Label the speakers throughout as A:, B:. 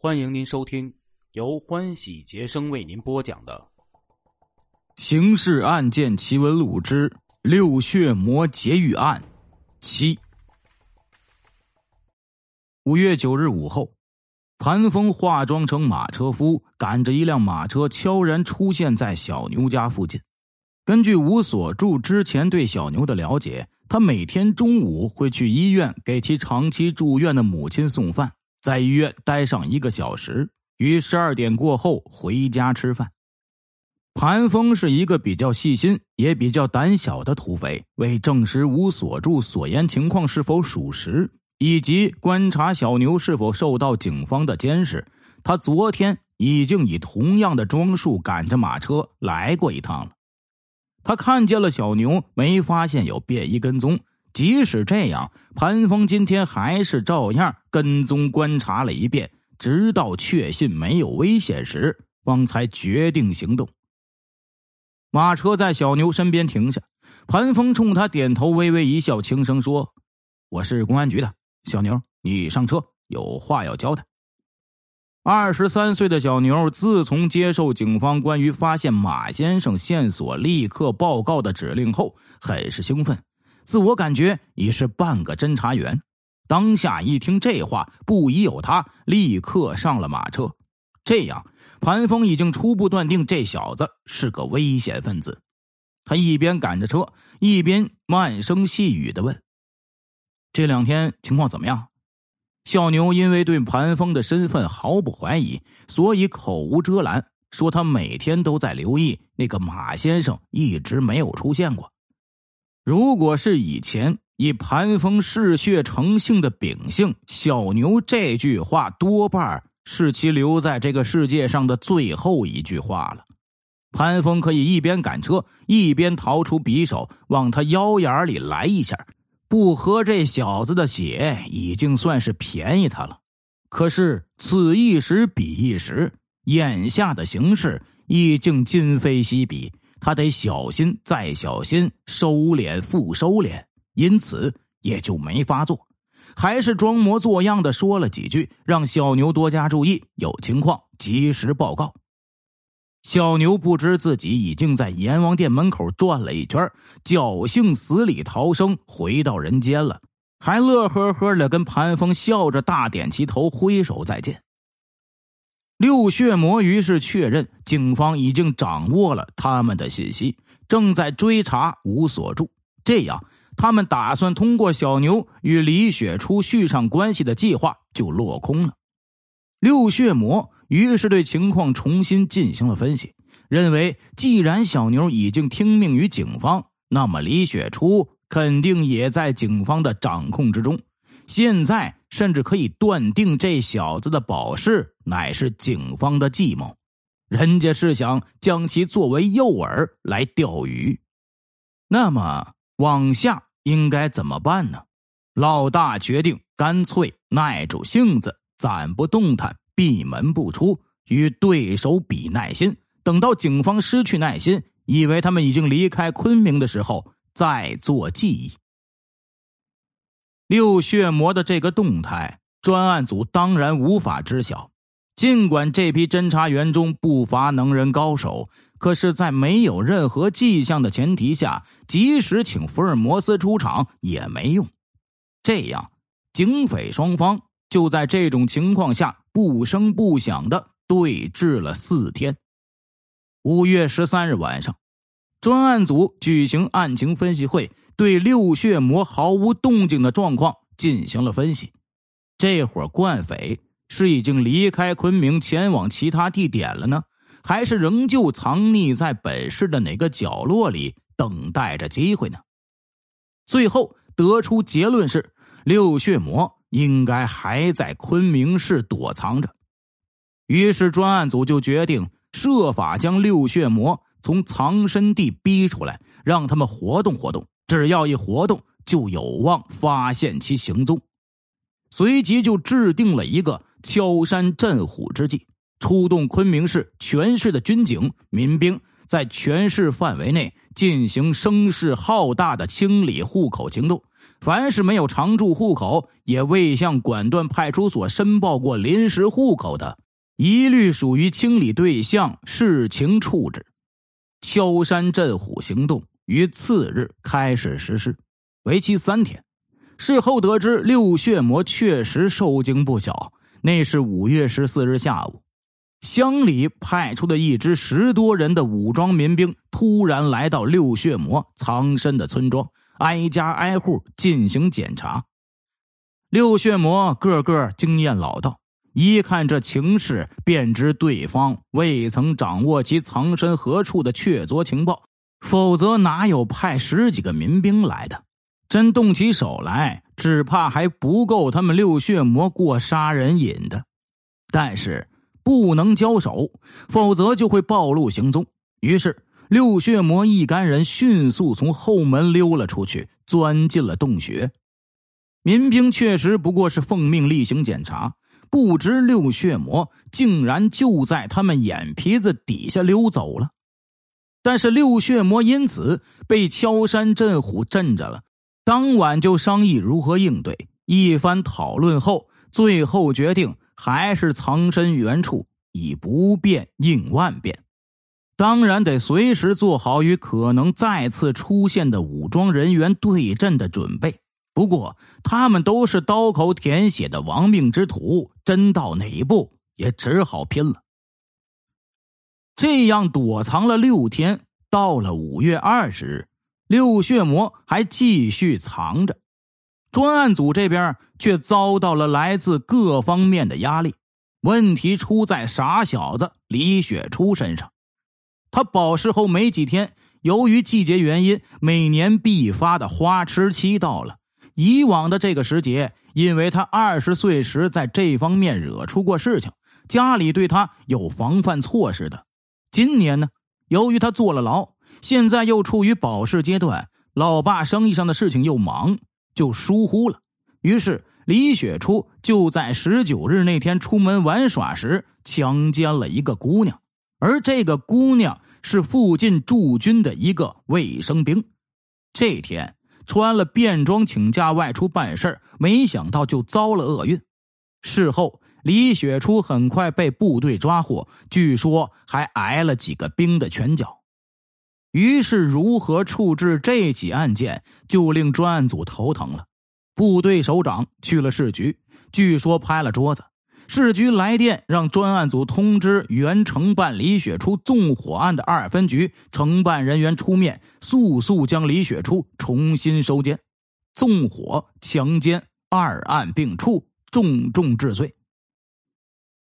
A: 欢迎您收听由欢喜杰生为您播讲的《
B: 刑事案件奇闻录之六血魔劫狱案》七。五月九日午后，盘峰化妆成马车夫，赶着一辆马车悄然出现在小牛家附近。根据吴所柱之前对小牛的了解，他每天中午会去医院给其长期住院的母亲送饭。在医院待上一个小时，于十二点过后回家吃饭。盘峰是一个比较细心也比较胆小的土匪。为证实吴所柱所言情况是否属实，以及观察小牛是否受到警方的监视，他昨天已经以同样的装束赶着马车来过一趟了。他看见了小牛，没发现有便衣跟踪。即使这样，潘峰今天还是照样跟踪观察了一遍，直到确信没有危险时，方才决定行动。马车在小牛身边停下，潘峰冲他点头，微微一笑，轻声说：“我是公安局的，小牛，你上车，有话要交代。”二十三岁的小牛，自从接受警方关于发现马先生线索立刻报告的指令后，很是兴奋。自我感觉已是半个侦查员，当下一听这话，不疑有他，立刻上了马车。这样，盘峰已经初步断定这小子是个危险分子。他一边赶着车，一边慢声细语的问：“这两天情况怎么样？”小牛因为对盘峰的身份毫不怀疑，所以口无遮拦，说他每天都在留意那个马先生，一直没有出现过。如果是以前以盘峰嗜血成性的秉性，小牛这句话多半是其留在这个世界上的最后一句话了。潘峰可以一边赶车，一边掏出匕首往他腰眼里来一下，不喝这小子的血已经算是便宜他了。可是此一时彼一时，眼下的形势已经今非昔比。他得小心，再小心，收敛，复收敛，因此也就没发作，还是装模作样的说了几句，让小牛多加注意，有情况及时报告。小牛不知自己已经在阎王殿门口转了一圈，侥幸死里逃生，回到人间了，还乐呵呵的跟潘峰笑着大点齐头，挥手再见。六血魔于是确认，警方已经掌握了他们的信息，正在追查吴所柱。这样，他们打算通过小牛与李雪初续上关系的计划就落空了。六血魔于是对情况重新进行了分析，认为既然小牛已经听命于警方，那么李雪初肯定也在警方的掌控之中。现在甚至可以断定，这小子的保释乃是警方的计谋，人家是想将其作为诱饵来钓鱼。那么往下应该怎么办呢？老大决定干脆耐住性子，暂不动弹，闭门不出，与对手比耐心。等到警方失去耐心，以为他们已经离开昆明的时候，再做记忆。六血魔的这个动态，专案组当然无法知晓。尽管这批侦查员中不乏能人高手，可是，在没有任何迹象的前提下，即使请福尔摩斯出场也没用。这样，警匪双方就在这种情况下不声不响的对峙了四天。五月十三日晚上，专案组举行案情分析会。对六血魔毫无动静的状况进行了分析，这伙惯匪是已经离开昆明前往其他地点了呢，还是仍旧藏匿在本市的哪个角落里等待着机会呢？最后得出结论是，六血魔应该还在昆明市躲藏着。于是专案组就决定设法将六血魔从藏身地逼出来，让他们活动活动。只要一活动，就有望发现其行踪。随即就制定了一个敲山震虎之计，出动昆明市全市的军警、民兵，在全市范围内进行声势浩大的清理户口行动，凡是没有常住户口，也未向管段派出所申报过临时户口的，一律属于清理对象，视情处置。敲山震虎行动于次日开始实施，为期三天。事后得知，六血魔确实受惊不小。那是五月十四日下午，乡里派出的一支十多人的武装民兵突然来到六血魔藏身的村庄，挨家挨户进行检查。六血魔个个经验老道，一看这情势，便知对方未曾掌握其藏身何处的确凿情报，否则哪有派十几个民兵来的？真动起手来，只怕还不够他们六血魔过杀人瘾的。但是不能交手，否则就会暴露行踪。于是六血魔一干人迅速从后门溜了出去，钻进了洞穴。民兵确实不过是奉命例行检查，不知六血魔竟然就在他们眼皮子底下溜走了。但是六血魔因此被敲山震虎震着了。当晚就商议如何应对，一番讨论后，最后决定还是藏身原处，以不变应万变。当然得随时做好与可能再次出现的武装人员对阵的准备。不过，他们都是刀口舔血的亡命之徒，真到哪一步也只好拼了。这样躲藏了六天，到了五月二十日。六血魔还继续藏着，专案组这边却遭到了来自各方面的压力。问题出在傻小子李雪初身上。他保释后没几天，由于季节原因，每年必发的花痴期到了。以往的这个时节，因为他二十岁时在这方面惹出过事情，家里对他有防范措施的。今年呢，由于他坐了牢。现在又处于保释阶段，老爸生意上的事情又忙，就疏忽了。于是李雪初就在十九日那天出门玩耍时强奸了一个姑娘，而这个姑娘是附近驻军的一个卫生兵。这天穿了便装请假外出办事没想到就遭了厄运。事后李雪初很快被部队抓获，据说还挨了几个兵的拳脚。于是，如何处置这起案件，就令专案组头疼了。部队首长去了市局，据说拍了桌子。市局来电让专案组通知原承办李雪初纵火案的二分局承办人员出面，速速将李雪初重新收监。纵火、强奸二案并处，重重治罪。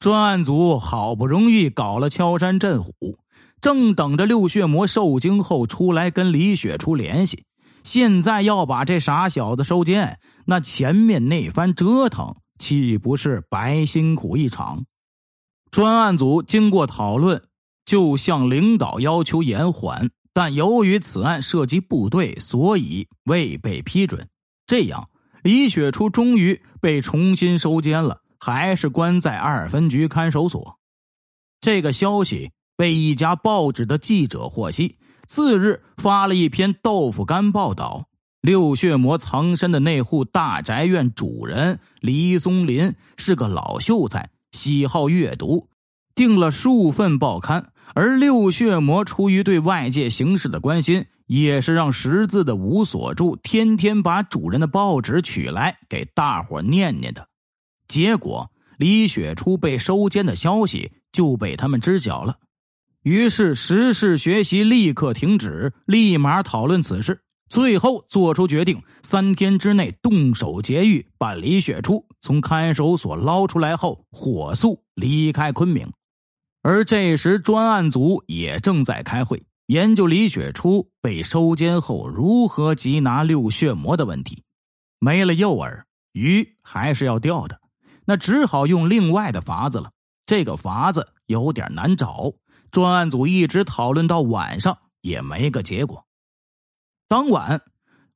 B: 专案组好不容易搞了敲山震虎。正等着六血魔受惊后出来跟李雪初联系，现在要把这傻小子收监，那前面那番折腾岂不是白辛苦一场？专案组经过讨论，就向领导要求延缓，但由于此案涉及部队，所以未被批准。这样，李雪初终于被重新收监了，还是关在二分局看守所。这个消息。被一家报纸的记者获悉，次日发了一篇豆腐干报道。六血魔藏身的那户大宅院主人李松林是个老秀才，喜好阅读，订了数份报刊。而六血魔出于对外界形势的关心，也是让识字的吴所柱天天把主人的报纸取来给大伙念念的。结果，李雪初被收监的消息就被他们知晓了。于是，时事学习立刻停止，立马讨论此事。最后做出决定：三天之内动手劫狱，把李雪初从看守所捞出来后，火速离开昆明。而这时，专案组也正在开会，研究李雪初被收监后如何缉拿六血魔的问题。没了诱饵，鱼还是要钓的，那只好用另外的法子了。这个法子有点难找。专案组一直讨论到晚上，也没个结果。当晚，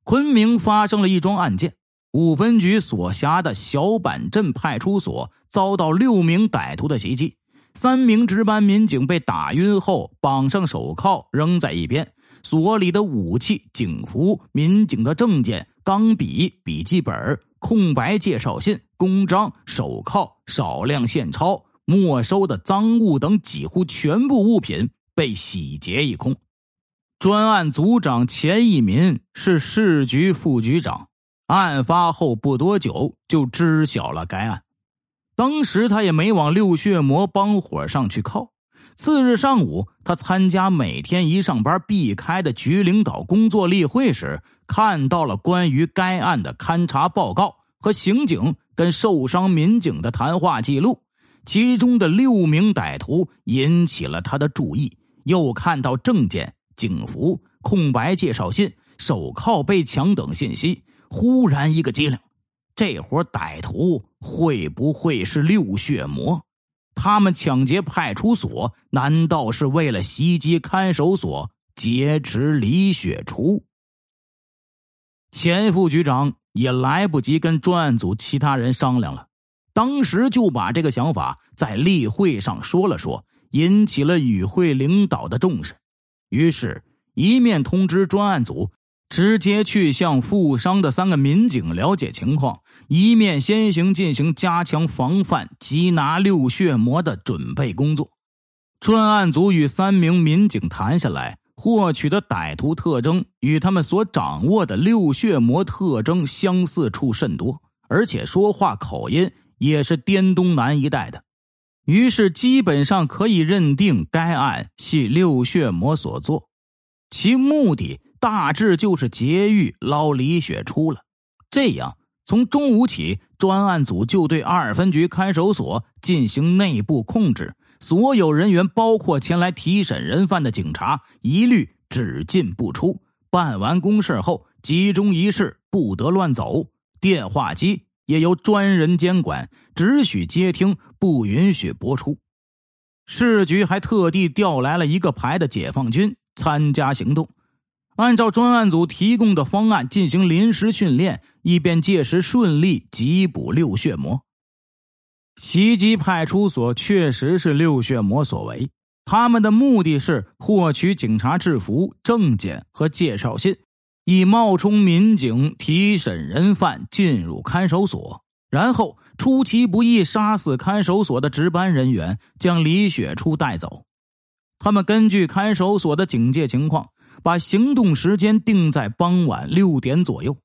B: 昆明发生了一桩案件：五分局所辖的小板镇派出所遭到六名歹徒的袭击，三名值班民警被打晕后绑上手铐扔在一边，所里的武器、警服、民警的证件钢笔、笔记本、空白介绍信、公章、手铐、少量现钞、没收的赃物等几乎全部物品被洗劫一空。专案组长钱一民是市局副局长，案发后不多久就知晓了该案。当时他也没往六血魔帮伙上去靠。次日上午，他参加每天一上班必开的局领导工作例会时，看到了关于该案的勘查报告和刑警跟受伤民警的谈话记录，其中的六名歹徒引起了他的注意。又看到证件、警服、空白介绍信、手铐被抢等信息，忽然一个机灵：这伙歹徒会不会是六血魔？他们抢劫派出所，难道是为了袭击看守所、劫持李雪初？钱副局长也来不及跟专案组其他人商量了，当时就把这个想法在例会上说了说，引起了与会领导的重视。于是，一面通知专案组。直接去向负伤的三个民警了解情况，一面先行进行加强防范、缉拿六血魔的准备工作。专案组与三名民警谈下来，获取的歹徒特征与他们所掌握的六血魔特征相似处甚多，而且说话口音也是滇东南一带的，于是基本上可以认定该案系六血魔所做，其目的。大致就是劫狱捞李雪出了。这样，从中午起，专案组就对二分局看守所进行内部控制，所有人员，包括前来提审人犯的警察，一律只进不出。办完公事后，集中一室，不得乱走。电话机也由专人监管，只许接听，不允许播出。市局还特地调来了一个排的解放军参加行动。按照专案组提供的方案进行临时训练，以便届时顺利缉捕六血魔。袭击派出所确实是六血魔所为，他们的目的是获取警察制服、证件和介绍信，以冒充民警提审人犯进入看守所，然后出其不意杀死看守所的值班人员，将李雪初带走。他们根据看守所的警戒情况。把行动时间定在傍晚六点左右，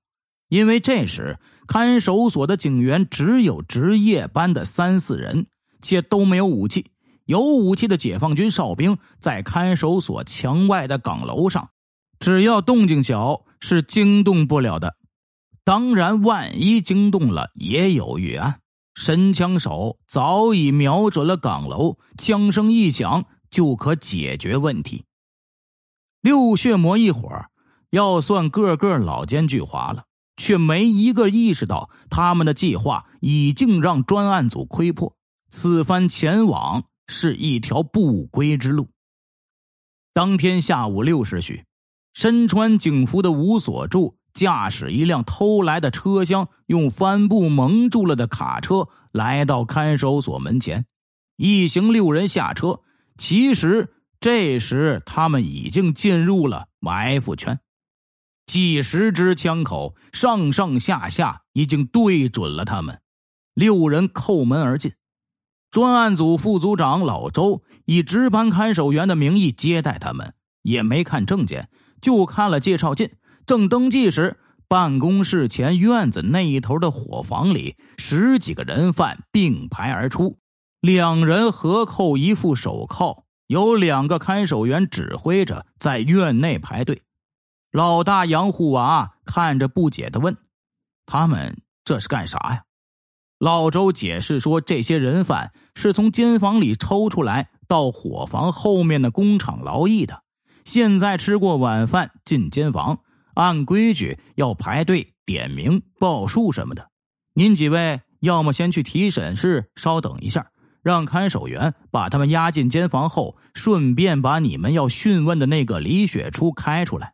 B: 因为这时看守所的警员只有值夜班的三四人，且都没有武器。有武器的解放军哨兵在看守所墙外的岗楼上，只要动静小，是惊动不了的。当然，万一惊动了，也有预案，神枪手早已瞄准了岗楼，枪声一响，就可解决问题。六血魔一伙要算个个老奸巨猾了，却没一个意识到他们的计划已经让专案组窥破。此番前往是一条不归之路。当天下午六时许，身穿警服的吴所柱驾驶一辆偷来的车厢，用帆布蒙住了的卡车来到看守所门前，一行六人下车。其实。这时，他们已经进入了埋伏圈，几十支枪口上上下下已经对准了他们。六人叩门而进，专案组副组长老周以值班看守员的名义接待他们，也没看证件，就看了介绍信。正登记时，办公室前院子那一头的伙房里，十几个人犯并排而出，两人合扣一副手铐。有两个看守员指挥着在院内排队，老大杨护娃看着不解的问：“他们这是干啥呀？”老周解释说：“这些人犯是从监房里抽出来到伙房后面的工厂劳役的，现在吃过晚饭进监房，按规矩要排队点名报数什么的。您几位要么先去提审室稍等一下。”让看守员把他们押进监房后，顺便把你们要讯问的那个李雪初开出来。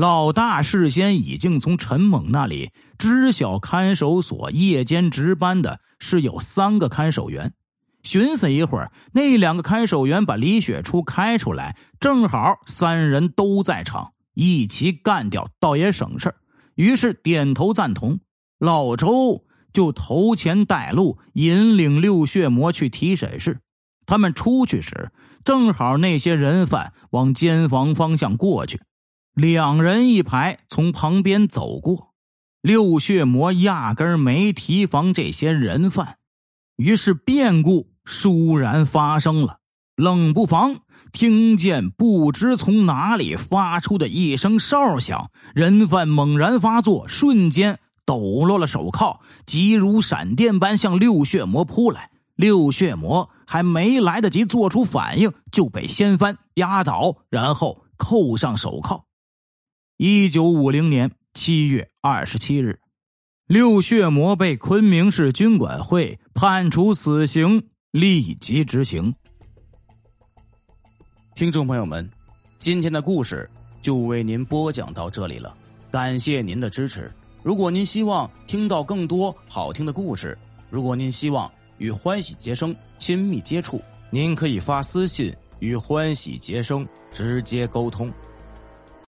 B: 老大事先已经从陈猛那里知晓看守所夜间值班的是有三个看守员，寻思一会儿，那两个看守员把李雪初开出来，正好三人都在场，一起干掉，倒也省事于是点头赞同。老周就头前带路，引领六血魔去提审室。他们出去时，正好那些人犯往监房方向过去，两人一排从旁边走过。六血魔压根没提防这些人犯，于是变故倏然发生了。冷不防听见不知从哪里发出的一声哨响，人犯猛然发作，瞬间抖落了手铐，急如闪电般向六血魔扑来。六血魔还没来得及做出反应，就被掀翻、压倒，然后扣上手铐。一九五零年七月二十七日，六血魔被昆明市军管会判处死刑，立即执行。
A: 听众朋友们，今天的故事就为您播讲到这里了，感谢您的支持。如果您希望听到更多好听的故事，如果您希望。与欢喜杰生亲密接触，您可以发私信与欢喜杰生直接沟通。